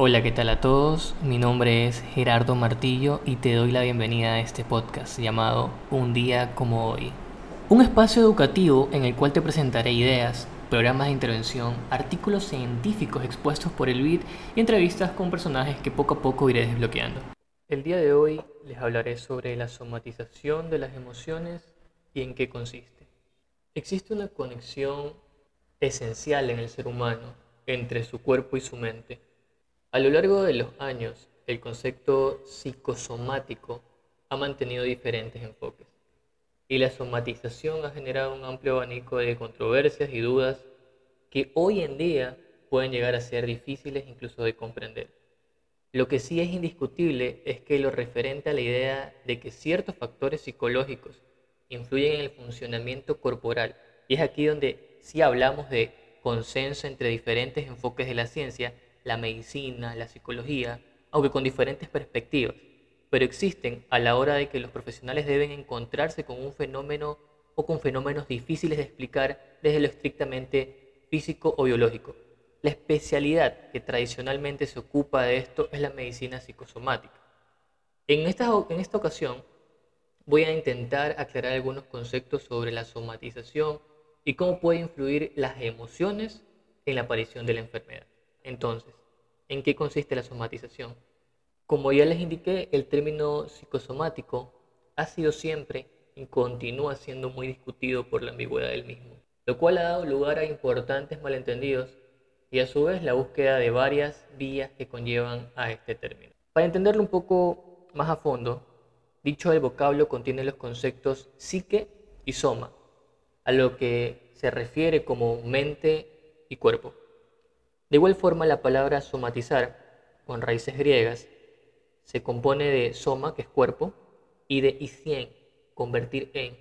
Hola, ¿qué tal a todos? Mi nombre es Gerardo Martillo y te doy la bienvenida a este podcast llamado Un día como hoy. Un espacio educativo en el cual te presentaré ideas, programas de intervención, artículos científicos expuestos por el BID y entrevistas con personajes que poco a poco iré desbloqueando. El día de hoy les hablaré sobre la somatización de las emociones y en qué consiste. Existe una conexión esencial en el ser humano entre su cuerpo y su mente. A lo largo de los años, el concepto psicosomático ha mantenido diferentes enfoques y la somatización ha generado un amplio abanico de controversias y dudas que hoy en día pueden llegar a ser difíciles incluso de comprender. Lo que sí es indiscutible es que lo referente a la idea de que ciertos factores psicológicos influyen en el funcionamiento corporal, y es aquí donde sí hablamos de consenso entre diferentes enfoques de la ciencia, la medicina, la psicología, aunque con diferentes perspectivas, pero existen a la hora de que los profesionales deben encontrarse con un fenómeno o con fenómenos difíciles de explicar desde lo estrictamente físico o biológico. La especialidad que tradicionalmente se ocupa de esto es la medicina psicosomática. En esta, en esta ocasión voy a intentar aclarar algunos conceptos sobre la somatización y cómo puede influir las emociones en la aparición de la enfermedad. Entonces, ¿en qué consiste la somatización? Como ya les indiqué, el término psicosomático ha sido siempre y continúa siendo muy discutido por la ambigüedad del mismo, lo cual ha dado lugar a importantes malentendidos y a su vez la búsqueda de varias vías que conllevan a este término. Para entenderlo un poco más a fondo, dicho el vocablo contiene los conceptos psique y soma, a lo que se refiere como mente y cuerpo. De igual forma, la palabra somatizar, con raíces griegas, se compone de soma, que es cuerpo, y de isien, convertir en,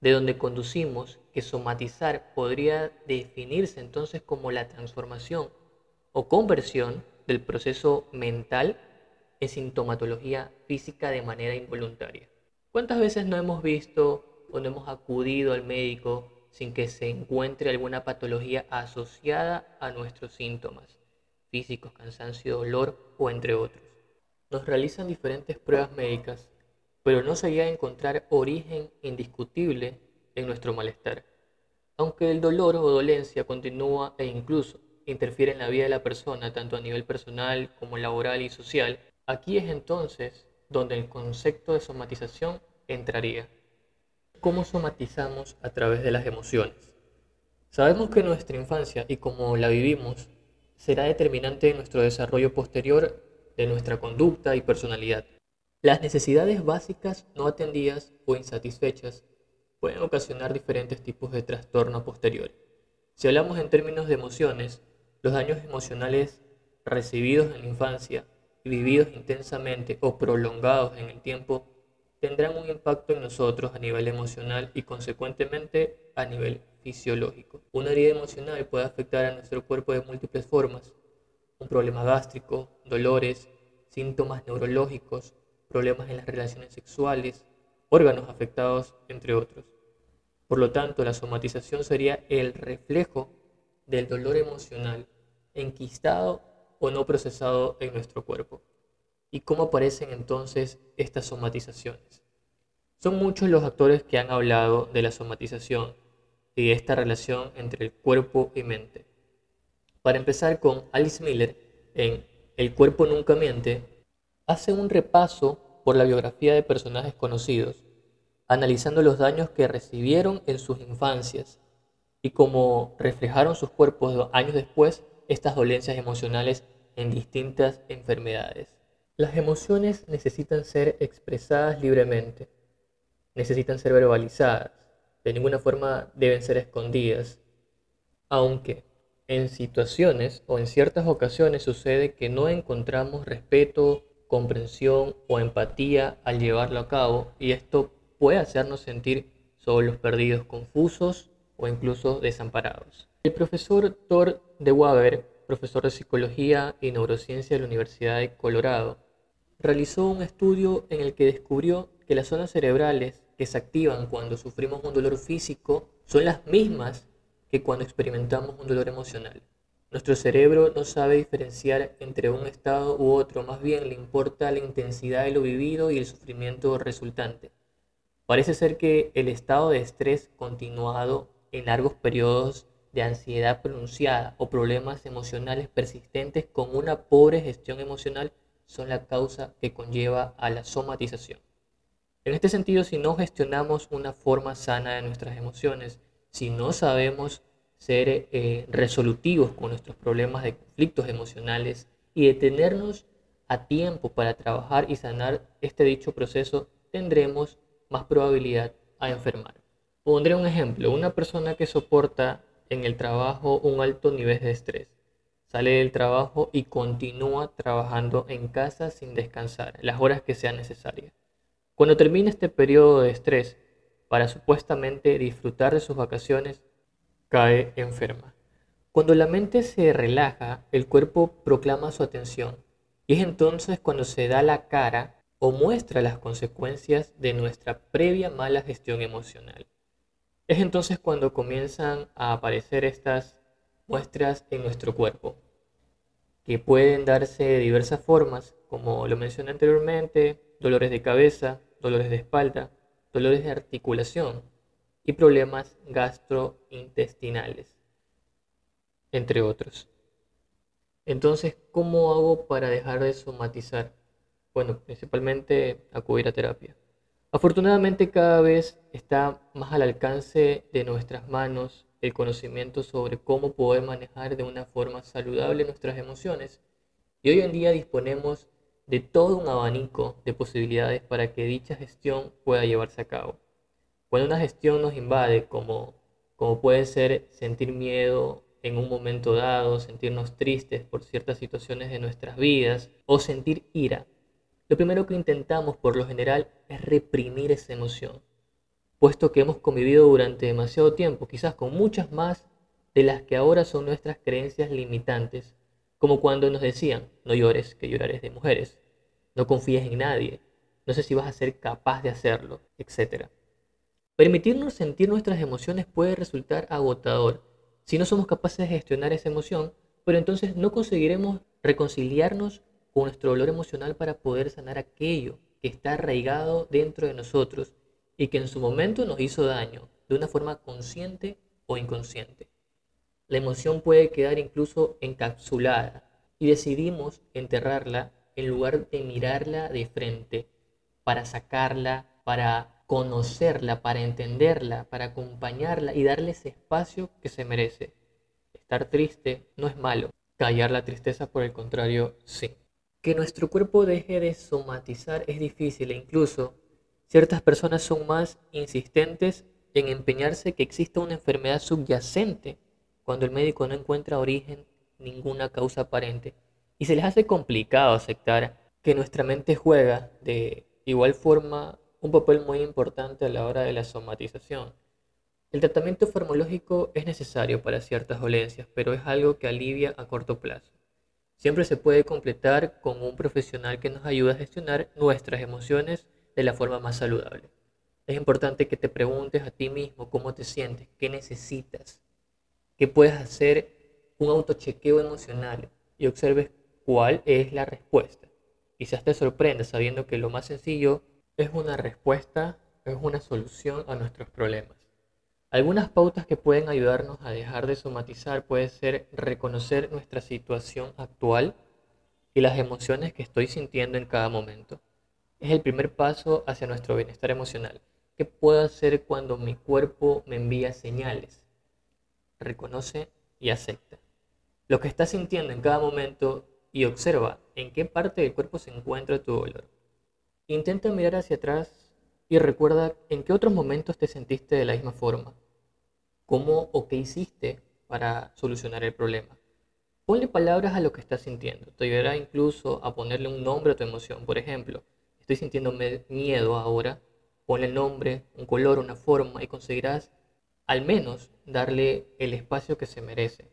de donde conducimos que somatizar podría definirse entonces como la transformación o conversión del proceso mental en sintomatología física de manera involuntaria. ¿Cuántas veces no hemos visto o no hemos acudido al médico sin que se encuentre alguna patología asociada a nuestros síntomas físicos, cansancio, dolor o entre otros. Nos realizan diferentes pruebas médicas, pero no se llega a encontrar origen indiscutible en nuestro malestar. Aunque el dolor o dolencia continúa e incluso interfiere en la vida de la persona, tanto a nivel personal como laboral y social, aquí es entonces donde el concepto de somatización entraría cómo somatizamos a través de las emociones. Sabemos que nuestra infancia y cómo la vivimos será determinante en nuestro desarrollo posterior de nuestra conducta y personalidad. Las necesidades básicas no atendidas o insatisfechas pueden ocasionar diferentes tipos de trastorno posterior. Si hablamos en términos de emociones, los daños emocionales recibidos en la infancia y vividos intensamente o prolongados en el tiempo tendrán un impacto en nosotros a nivel emocional y consecuentemente a nivel fisiológico. Una herida emocional puede afectar a nuestro cuerpo de múltiples formas. Un problema gástrico, dolores, síntomas neurológicos, problemas en las relaciones sexuales, órganos afectados, entre otros. Por lo tanto, la somatización sería el reflejo del dolor emocional enquistado o no procesado en nuestro cuerpo. ¿Y cómo aparecen entonces estas somatizaciones? Son muchos los actores que han hablado de la somatización y de esta relación entre el cuerpo y mente. Para empezar con Alice Miller en El cuerpo nunca miente, hace un repaso por la biografía de personajes conocidos, analizando los daños que recibieron en sus infancias y cómo reflejaron sus cuerpos años después estas dolencias emocionales en distintas enfermedades. Las emociones necesitan ser expresadas libremente, necesitan ser verbalizadas, de ninguna forma deben ser escondidas, aunque en situaciones o en ciertas ocasiones sucede que no encontramos respeto, comprensión o empatía al llevarlo a cabo y esto puede hacernos sentir solos, perdidos, confusos o incluso desamparados. El profesor Thor de Waber, profesor de psicología y neurociencia de la Universidad de Colorado, realizó un estudio en el que descubrió que las zonas cerebrales que se activan cuando sufrimos un dolor físico son las mismas que cuando experimentamos un dolor emocional. Nuestro cerebro no sabe diferenciar entre un estado u otro, más bien le importa la intensidad de lo vivido y el sufrimiento resultante. Parece ser que el estado de estrés continuado en largos periodos de ansiedad pronunciada o problemas emocionales persistentes con una pobre gestión emocional son la causa que conlleva a la somatización. En este sentido, si no gestionamos una forma sana de nuestras emociones, si no sabemos ser eh, resolutivos con nuestros problemas de conflictos emocionales y detenernos a tiempo para trabajar y sanar este dicho proceso, tendremos más probabilidad a enfermar. Pondré un ejemplo, una persona que soporta en el trabajo un alto nivel de estrés, sale del trabajo y continúa trabajando en casa sin descansar las horas que sean necesarias. Cuando termina este periodo de estrés, para supuestamente disfrutar de sus vacaciones, cae enferma. Cuando la mente se relaja, el cuerpo proclama su atención y es entonces cuando se da la cara o muestra las consecuencias de nuestra previa mala gestión emocional. Es entonces cuando comienzan a aparecer estas muestras en nuestro cuerpo, que pueden darse de diversas formas, como lo mencioné anteriormente, dolores de cabeza, dolores de espalda, dolores de articulación y problemas gastrointestinales, entre otros. Entonces, ¿cómo hago para dejar de somatizar? bueno, principalmente acudir a terapia. Afortunadamente cada vez está más al alcance de nuestras manos el conocimiento sobre cómo poder manejar de una forma saludable nuestras emociones y hoy en día disponemos de todo un abanico de posibilidades para que dicha gestión pueda llevarse a cabo. Cuando una gestión nos invade, como, como puede ser sentir miedo en un momento dado, sentirnos tristes por ciertas situaciones de nuestras vidas o sentir ira, lo primero que intentamos por lo general es reprimir esa emoción, puesto que hemos convivido durante demasiado tiempo, quizás con muchas más de las que ahora son nuestras creencias limitantes, como cuando nos decían, no llores, que llorar es de mujeres, no confíes en nadie, no sé si vas a ser capaz de hacerlo, etc. Permitirnos sentir nuestras emociones puede resultar agotador. Si no somos capaces de gestionar esa emoción, pero entonces no conseguiremos reconciliarnos con nuestro dolor emocional para poder sanar aquello que está arraigado dentro de nosotros y que en su momento nos hizo daño de una forma consciente o inconsciente. La emoción puede quedar incluso encapsulada y decidimos enterrarla en lugar de mirarla de frente para sacarla, para conocerla, para entenderla, para acompañarla y darle ese espacio que se merece. Estar triste no es malo, callar la tristeza por el contrario sí. Que nuestro cuerpo deje de somatizar es difícil e incluso ciertas personas son más insistentes en empeñarse que exista una enfermedad subyacente cuando el médico no encuentra origen ninguna causa aparente y se les hace complicado aceptar que nuestra mente juega de igual forma un papel muy importante a la hora de la somatización. El tratamiento farmacológico es necesario para ciertas dolencias, pero es algo que alivia a corto plazo. Siempre se puede completar con un profesional que nos ayude a gestionar nuestras emociones de la forma más saludable. Es importante que te preguntes a ti mismo cómo te sientes, qué necesitas, qué puedes hacer un autochequeo emocional y observes cuál es la respuesta. Quizás te sorprenda sabiendo que lo más sencillo es una respuesta, es una solución a nuestros problemas. Algunas pautas que pueden ayudarnos a dejar de somatizar puede ser reconocer nuestra situación actual y las emociones que estoy sintiendo en cada momento. Es el primer paso hacia nuestro bienestar emocional. ¿Qué puedo hacer cuando mi cuerpo me envía señales? Reconoce y acepta. Lo que estás sintiendo en cada momento y observa en qué parte del cuerpo se encuentra tu dolor. Intenta mirar hacia atrás y recuerda en qué otros momentos te sentiste de la misma forma cómo o qué hiciste para solucionar el problema. Ponle palabras a lo que estás sintiendo. Te ayudará incluso a ponerle un nombre a tu emoción. Por ejemplo, estoy sintiendo miedo ahora. Ponle el nombre, un color, una forma y conseguirás al menos darle el espacio que se merece.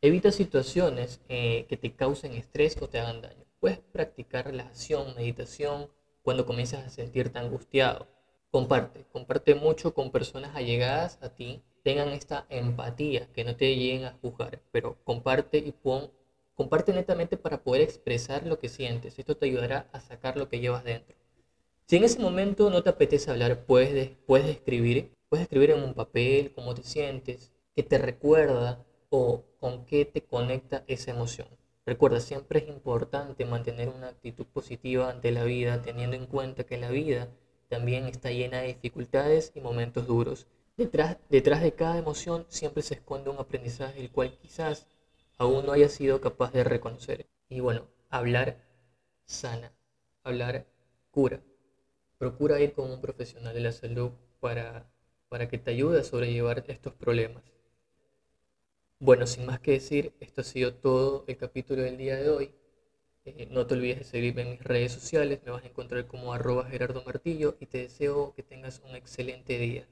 Evita situaciones eh, que te causen estrés o te hagan daño. Puedes practicar relajación, meditación cuando comienzas a sentirte angustiado. Comparte, comparte mucho con personas allegadas a ti tengan esta empatía, que no te lleguen a juzgar, pero comparte y pon, comparte netamente para poder expresar lo que sientes. Esto te ayudará a sacar lo que llevas dentro. Si en ese momento no te apetece hablar, puedes, puedes escribir, puedes escribir en un papel cómo te sientes, qué te recuerda o con qué te conecta esa emoción. Recuerda, siempre es importante mantener una actitud positiva ante la vida, teniendo en cuenta que la vida también está llena de dificultades y momentos duros. Detrás, detrás de cada emoción siempre se esconde un aprendizaje el cual quizás aún no haya sido capaz de reconocer. Y bueno, hablar sana, hablar cura. Procura ir con un profesional de la salud para, para que te ayude a sobrellevar estos problemas. Bueno, sin más que decir, esto ha sido todo el capítulo del día de hoy. Eh, no te olvides de seguirme en mis redes sociales, me vas a encontrar como arroba Gerardo Martillo y te deseo que tengas un excelente día.